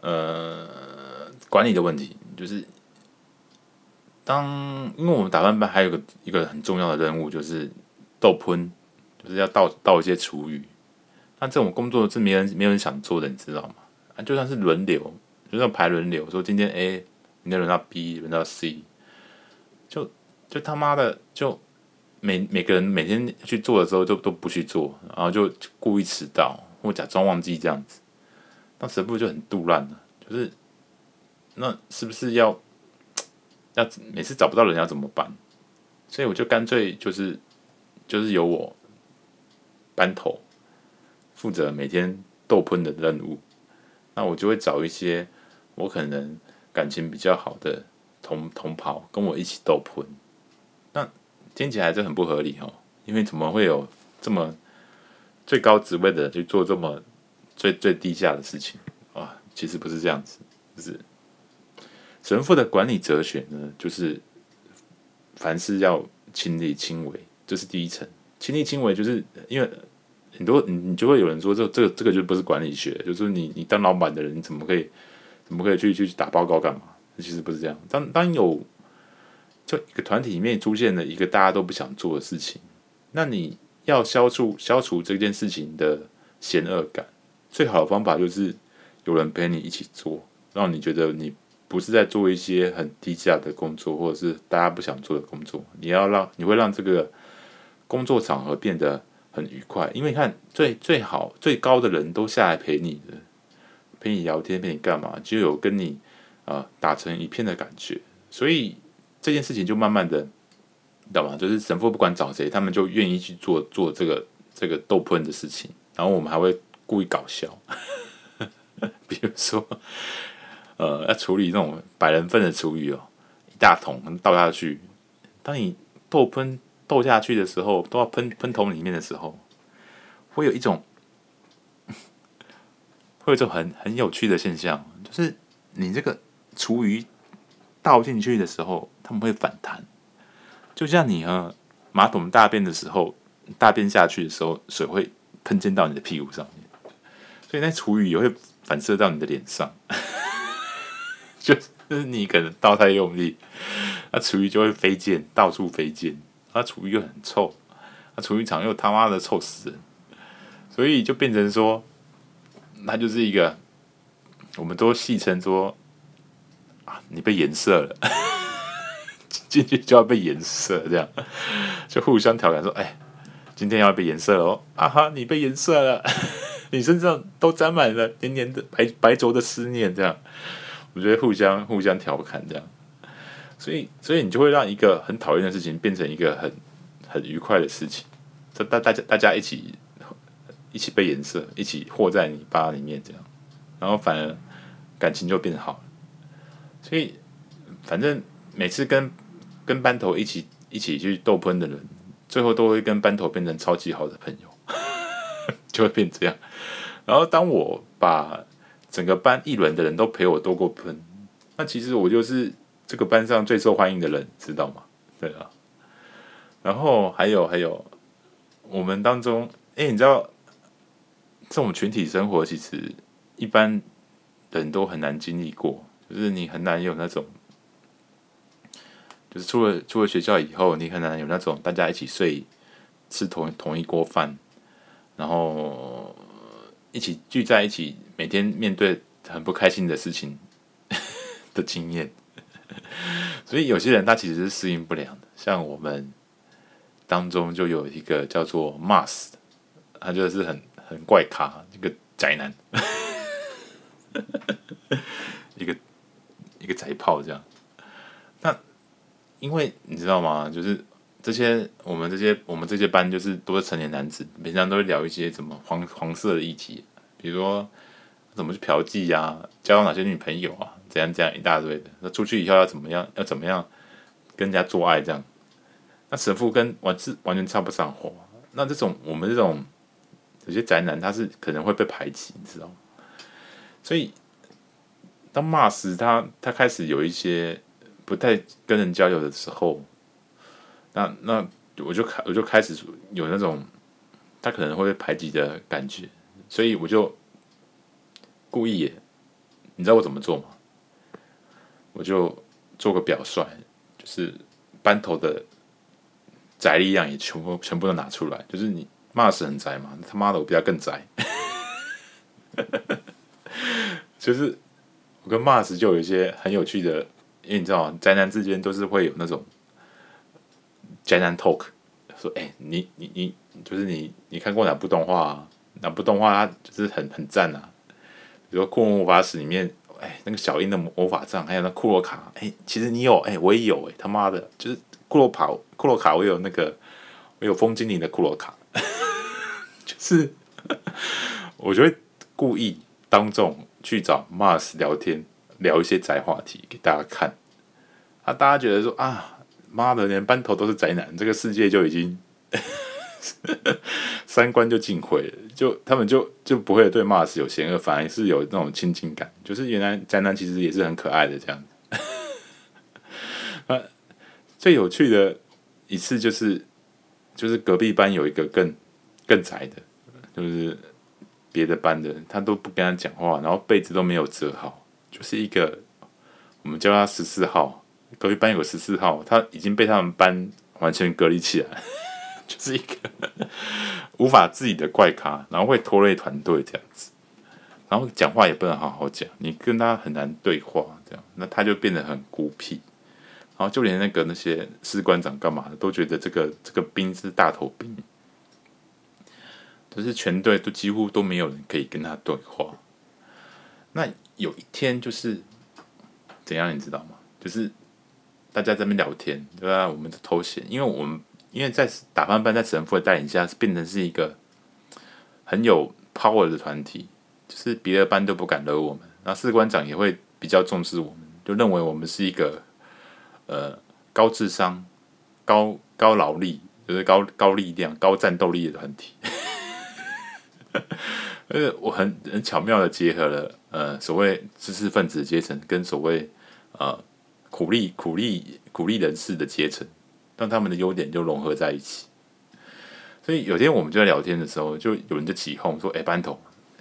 呃，管理的问题就是，当因为我们打饭班还有个一个很重要的任务就是倒喷，就是要倒倒一些厨余。那这种工作是没人没有人想做的，你知道吗？啊，就算是轮流，就算排轮流，说今天 A，明天轮到 B，轮到 C，就就他妈的，就每每个人每天去做的时候就都不去做，然后就故意迟到或假装忘记这样子，那神父就很杜烂了，就是那是不是要要每次找不到人要怎么办？所以我就干脆就是就是由我班头。负责每天斗喷的任务，那我就会找一些我可能感情比较好的同同袍跟我一起斗喷。那听起来就很不合理哦，因为怎么会有这么最高职位的人去做这么最最低下的事情啊？其实不是这样子，就是神父的管理哲学呢，就是凡事要亲力亲为，这是第一层。亲力亲为就是因为。很多你你就会有人说，这这个这个就不是管理学，就是你你当老板的人，你怎么可以怎么可以去去打报告干嘛？其实不是这样。当当有就一个团体里面出现了一个大家都不想做的事情，那你要消除消除这件事情的嫌恶感，最好的方法就是有人陪你一起做，让你觉得你不是在做一些很低价的工作，或者是大家不想做的工作。你要让你会让这个工作场合变得。很愉快，因为你看最最好最高的人都下来陪你的，陪你聊天，陪你干嘛，就有跟你啊、打成一片的感觉，所以这件事情就慢慢的，你知道吗？就是神父不管找谁，他们就愿意去做做这个这个逗喷的事情，然后我们还会故意搞笑，*laughs* 比如说呃要处理那种百人份的厨余哦，一大桶倒下去，当你逗喷。透下去的时候，都要喷喷桶里面的时候，会有一种，会有一种很很有趣的现象，就是你这个厨余倒进去的时候，他们会反弹，就像你和马桶大便的时候，大便下去的时候，水会喷溅到你的屁股上面，所以那厨余也会反射到你的脸上，就是你可能倒太用力，那厨余就会飞溅，到处飞溅。那厨余又很臭，那厨余场又他妈的臭死人，所以就变成说，他就是一个，我们都戏称说，啊，你被颜色了，进去就要被颜色，这样就互相调侃说，哎，今天要被颜色了哦，啊哈，你被颜色了，*laughs* 你身上都沾满了黏黏的白白轴的思念，这样，我觉得互相互相调侃这样。所以，所以你就会让一个很讨厌的事情变成一个很很愉快的事情，这大大家大家一起一起被颜色，一起和在泥巴里面这样，然后反而感情就变好。所以，反正每次跟跟班头一起一起去斗喷的人，最后都会跟班头变成超级好的朋友，*laughs* 就会变这样。然后，当我把整个班一轮的人都陪我斗过喷，那其实我就是。这个班上最受欢迎的人，知道吗？对啊，然后还有还有，我们当中，哎，你知道，这种群体生活其实一般人都很难经历过，就是你很难有那种，就是出了出了学校以后，你很难有那种大家一起睡，吃同同一锅饭，然后一起聚在一起，每天面对很不开心的事情的经验。所以有些人他其实是适应不良的，像我们当中就有一个叫做 Mars，他就是很很怪咖，一个宅男，*laughs* 一个一个宅炮这样。那因为你知道吗？就是这些我们这些我们这些班就是都是成年男子，平常都会聊一些什么黄黄色的议题，比如说怎么去嫖妓呀、啊，交到哪些女朋友啊。怎样这样一大堆的，那出去以后要怎么样？要怎么样跟人家做爱？这样，那神父跟完是完全插不上话。那这种我们这种有些宅男，他是可能会被排挤，你知道吗？所以当骂死他他开始有一些不太跟人交流的时候，那那我就开我就开始有那种他可能会被排挤的感觉，所以我就故意，你知道我怎么做吗？我就做个表率，就是班头的宅力量也全部全部都拿出来，就是你 Mars 很宅嘛，他妈的我比他更宅，*laughs* 就是我跟 Mars 就有一些很有趣的，因为你知道宅男之间都是会有那种宅男 talk，说哎、你你你就是你你看过哪部动画啊？哪部动画它就是很很赞啊？比如说《库洛魔法使》里面。哎，那个小樱的魔法杖，还有那库洛卡，哎，其实你有，哎，我也有，哎，他妈的，就是库洛卡，库洛卡，我有那个，我有风精灵的库洛卡，*laughs* 就是，*laughs* 我就会故意当众去找 Mars 聊天，聊一些宅话题给大家看，啊，大家觉得说啊，妈的，连班头都是宅男，这个世界就已经。*laughs* 三观就尽毁了，就他们就就不会对 Mars 有嫌恶，反而是有那种亲近感。就是原来宅男其实也是很可爱的这样。*laughs* 啊，最有趣的一次就是，就是隔壁班有一个更更宅的，就是别的班的，他都不跟他讲话，然后被子都没有折好，就是一个我们叫他十四号，隔壁班有个十四号，他已经被他们班完全隔离起来。*laughs* 就是一个无法自己的怪咖，然后会拖累团队这样子，然后讲话也不能好好讲，你跟他很难对话，这样，那他就变得很孤僻，然后就连那个那些士官长干嘛的都觉得这个这个兵是大头兵，就是全队都几乎都没有人可以跟他对话。那有一天就是怎样，你知道吗？就是大家在那边聊天，对吧？我们的头衔，因为我们。因为在打翻班在神父的带领下，变成是一个很有 power 的团体，就是别的班都不敢惹我们，然后士官长也会比较重视我们，就认为我们是一个呃高智商、高高劳力，就是高高力量、高战斗力的团体。*laughs* 而且我很很巧妙的结合了呃所谓知识分子阶层跟所谓呃苦力苦力苦力人士的阶层。让他们的优点就融合在一起，所以有天我们就在聊天的时候，就有人就起哄说：“哎、班头，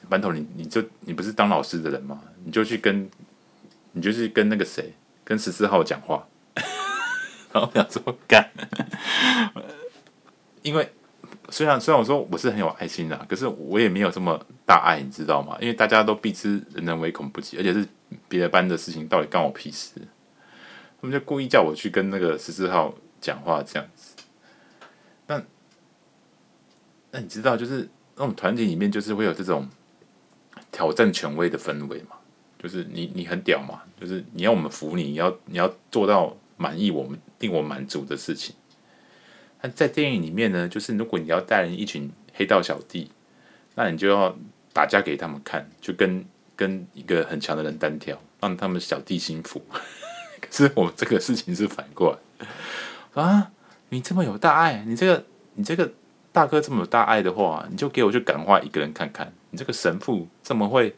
班头你，你你就你不是当老师的人吗？你就去跟，你就去跟那个谁，跟十四号讲话。”然后我想说干，因为虽然虽然我说我是很有爱心的，可是我也没有这么大爱，你知道吗？因为大家都避之人人唯恐不及，而且是别的班的事情，到底干我屁事？他们就故意叫我去跟那个十四号。讲话这样子，那那你知道，就是那种团体里面，就是会有这种挑战权威的氛围嘛？就是你你很屌嘛？就是你要我们服你，你要你要做到满意我们、令我满足的事情。那在电影里面呢，就是如果你要带人一群黑道小弟，那你就要打架给他们看，就跟跟一个很强的人单挑，让他们小弟心服。*laughs* 可是我们这个事情是反过来。啊！你这么有大爱，你这个你这个大哥这么有大爱的话，你就给我去感化一个人看看。你这个神父这么会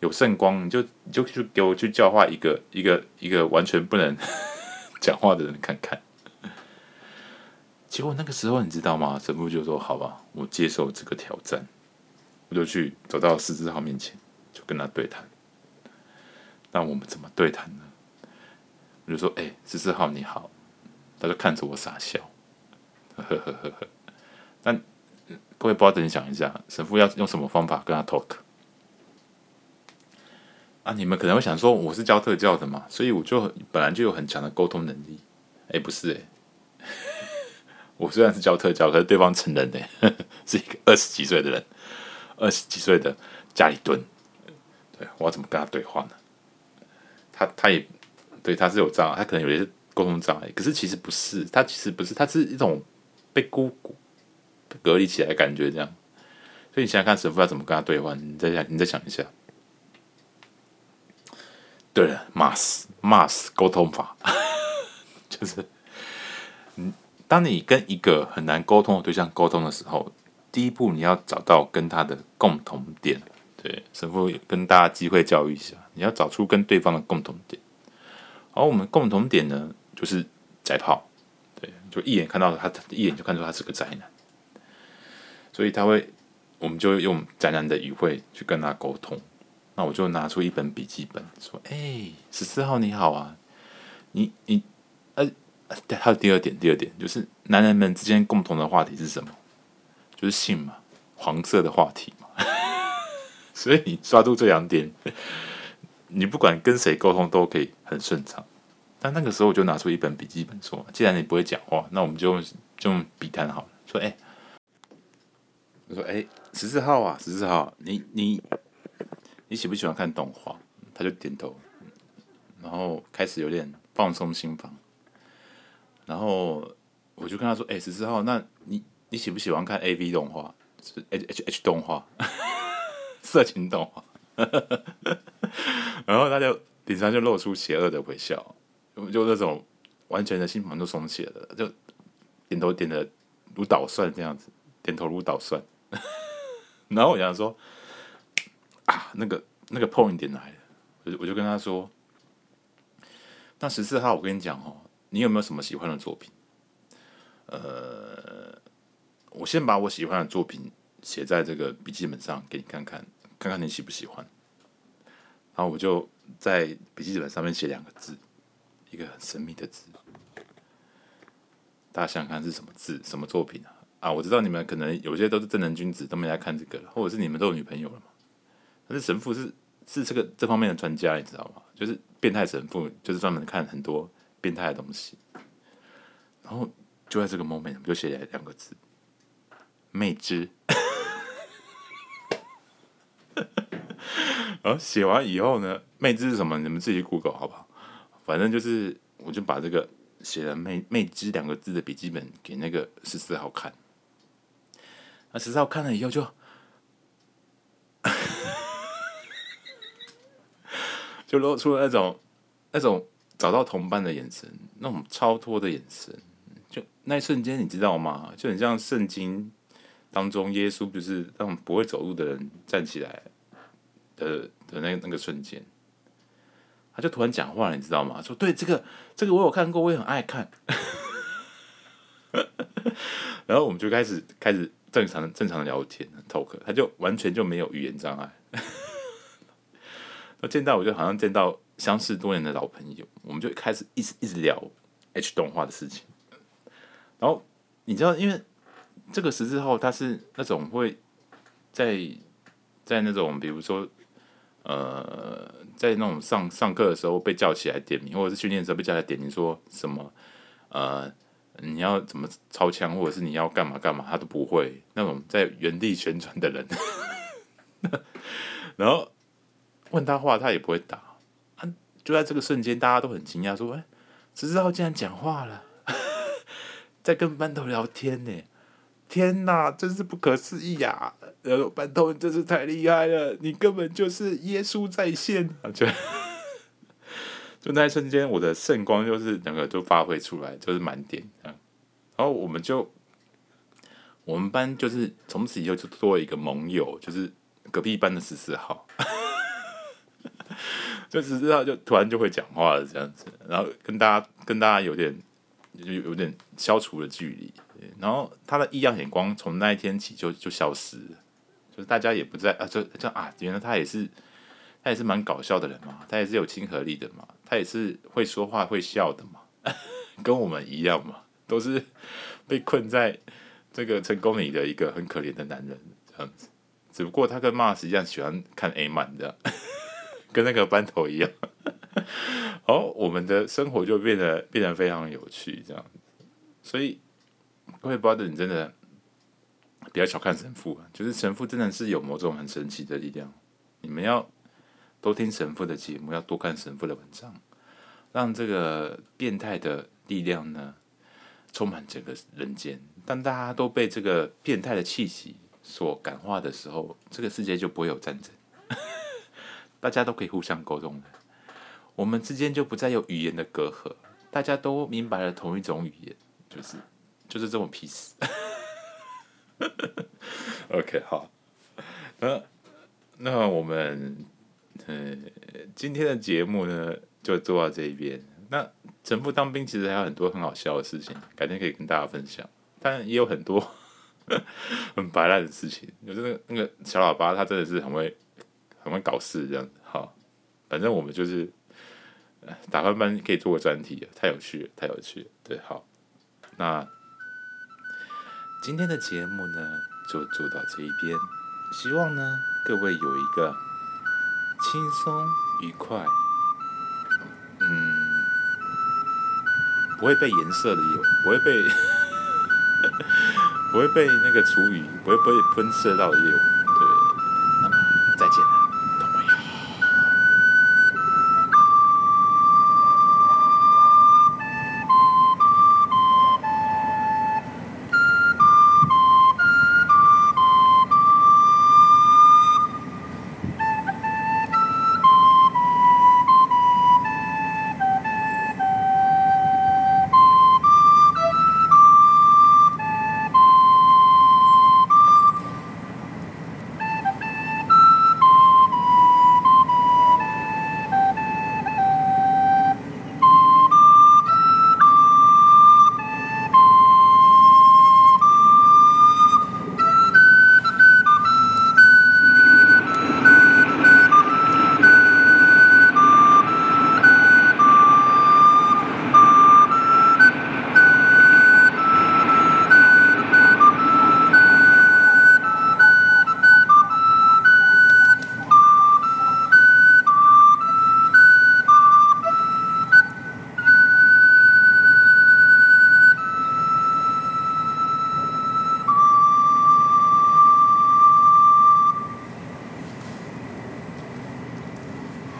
有圣光，你就你就去给我去教化一个一个一个完全不能 *laughs* 讲话的人看看。结果那个时候你知道吗？神父就说：“好吧，我接受这个挑战。”我就去走到十四号面前，就跟他对谈。那我们怎么对谈呢？我就说：“哎、十四号你好。”他就看着我傻笑，呵呵呵呵呵。但各位不要等，想一下，神父要用什么方法跟他 talk 啊？你们可能会想说，我是教特教的嘛，所以我就本来就有很强的沟通能力。哎、不是哎、我虽然是教特教，可是对方承认的，是一个二十几岁的人，二十几岁的家里蹲。对，我要怎么跟他对话呢？他他也对，他是有障碍，他可能有些。沟通障碍，可是其实不是，他其实不是，他是一种被孤孤隔离起来的感觉，这样。所以你想想看，神父要怎么跟他对话？你再想，你再想一下。对了，mass mass 沟通法，*laughs* 就是，嗯，当你跟一个很难沟通的对象沟通的时候，第一步你要找到跟他的共同点。对，神父跟大家机会教育一下，你要找出跟对方的共同点。而我们共同点呢，就是宅炮，对，就一眼看到他，一眼就看出他是个宅男，所以他会，我们就用宅男的语汇去跟他沟通。那我就拿出一本笔记本，说：“哎、十四号你好啊，你你还有第二点，第二点就是男人们之间共同的话题是什么？就是性嘛，黄色的话题嘛。*laughs* 所以你抓住这两点，你不管跟谁沟通都可以很顺畅。但那个时候我就拿出一本笔记本，说：既然你不会讲话，那我们就用就用笔谈好了。说：哎、我说：哎，十四号啊，十四号，你你。”你喜不喜欢看动画？他就点头，然后开始有点放松心房。然后我就跟他说：“哎、十四号，那你你喜不喜欢看 A V 动画？是 H H H 动画，*laughs* 色情动画。*laughs* ”然后他就脸上就露出邪恶的微笑，就那种完全的心房都松起来了，就点头点的如捣蒜这样子，点头如捣蒜。*laughs* 然后我想说。啊，那个那个 point 点来了，我就我就跟他说，那十四号，我跟你讲哦，你有没有什么喜欢的作品？呃，我先把我喜欢的作品写在这个笔记本上给你看看，看看你喜不喜欢。然后我就在笔记本上面写两个字，一个很神秘的字，大家想想看是什么字，什么作品啊？啊，我知道你们可能有些都是正人君子，都没来看这个，或者是你们都有女朋友了嘛。但是神父是是这个这方面的专家，你知道吗？就是变态神父，就是专门看很多变态的东西。然后就在这个 moment，我就写了两个字：魅之。*laughs* 然后写完以后呢，魅之是什么？你们自己 Google 好不好？反正就是，我就把这个写了“魅魅之”两个字的笔记本给那个十四号看。那十四号看了以后就。*laughs* 就露出了那种那种找到同伴的眼神，那种超脱的眼神，就那一瞬间，你知道吗？就很像圣经当中耶稣不是让不会走路的人站起来的的那那个瞬间，他就突然讲话了，你知道吗？说对这个这个我有看过，我也很爱看。*laughs* 然后我们就开始开始正常正常的聊天 talk，他就完全就没有语言障碍。*laughs* 那见到我就好像见到相识多年的老朋友，我们就开始一直一直聊 H 动画的事情。然后你知道，因为这个十字号他是那种会在在那种比如说呃，在那种上上课的时候被叫起来点名，或者是训练的时候被叫来点名，说什么呃你要怎么超枪，或者是你要干嘛干嘛，他都不会那种在原地旋转的人。*laughs* 然后。问他话，他也不会答。就在这个瞬间，大家都很惊讶，说：“哎，十四号竟然讲话了，*laughs* 在跟班头聊天呢！天哪，真是不可思议呀！然后班头真是太厉害了，你根本就是耶稣在线。”就 *laughs* 就那一瞬间，我的圣光就是整个就发挥出来，就是满点。然后我们就我们班就是从此以后就多了一个盟友，就是隔壁班的十四号。就只知道就突然就会讲话了这样子，然后跟大家跟大家有点就有点消除了距离，然后他的异样眼光从那一天起就就消失了，就是大家也不在啊，就就啊，原来他也是他也是蛮搞笑的人嘛，他也是有亲和力的嘛，他也是会说话会笑的嘛，*laughs* 跟我们一样嘛，都是 *laughs* 被困在这个成功里的一个很可怜的男人这样子，只不过他跟 Mars 一样喜欢看 A 漫这样。跟那个班头一样，好，我们的生活就变得变得非常有趣，这样。所以各位 brother，你真的不要小看神父，就是神父真的是有某种很神奇的力量。你们要多听神父的节目，要多看神父的文章，让这个变态的力量呢充满整个人间。当大家都被这个变态的气息所感化的时候，这个世界就不会有战争。大家都可以互相沟通的，我们之间就不再有语言的隔阂，大家都明白了同一种语言，就是就是这么 peace。*laughs* OK，好，那那我们呃今天的节目呢就做到这一边。那神父当兵其实还有很多很好笑的事情，改天可以跟大家分享。但也有很多 *laughs* 很白烂的事情，就是那个那个小喇叭，他真的是很会很会搞事这样子。好，反正我们就是打翻班可以做个专题，太有趣了，太有趣了。对，好，那今天的节目呢，就做到这一边。希望呢，各位有一个轻松愉快，嗯，不会被颜色的夜，不会被。*laughs* 不会被那个厨余，不会被喷射到的业务，对，那么再见了。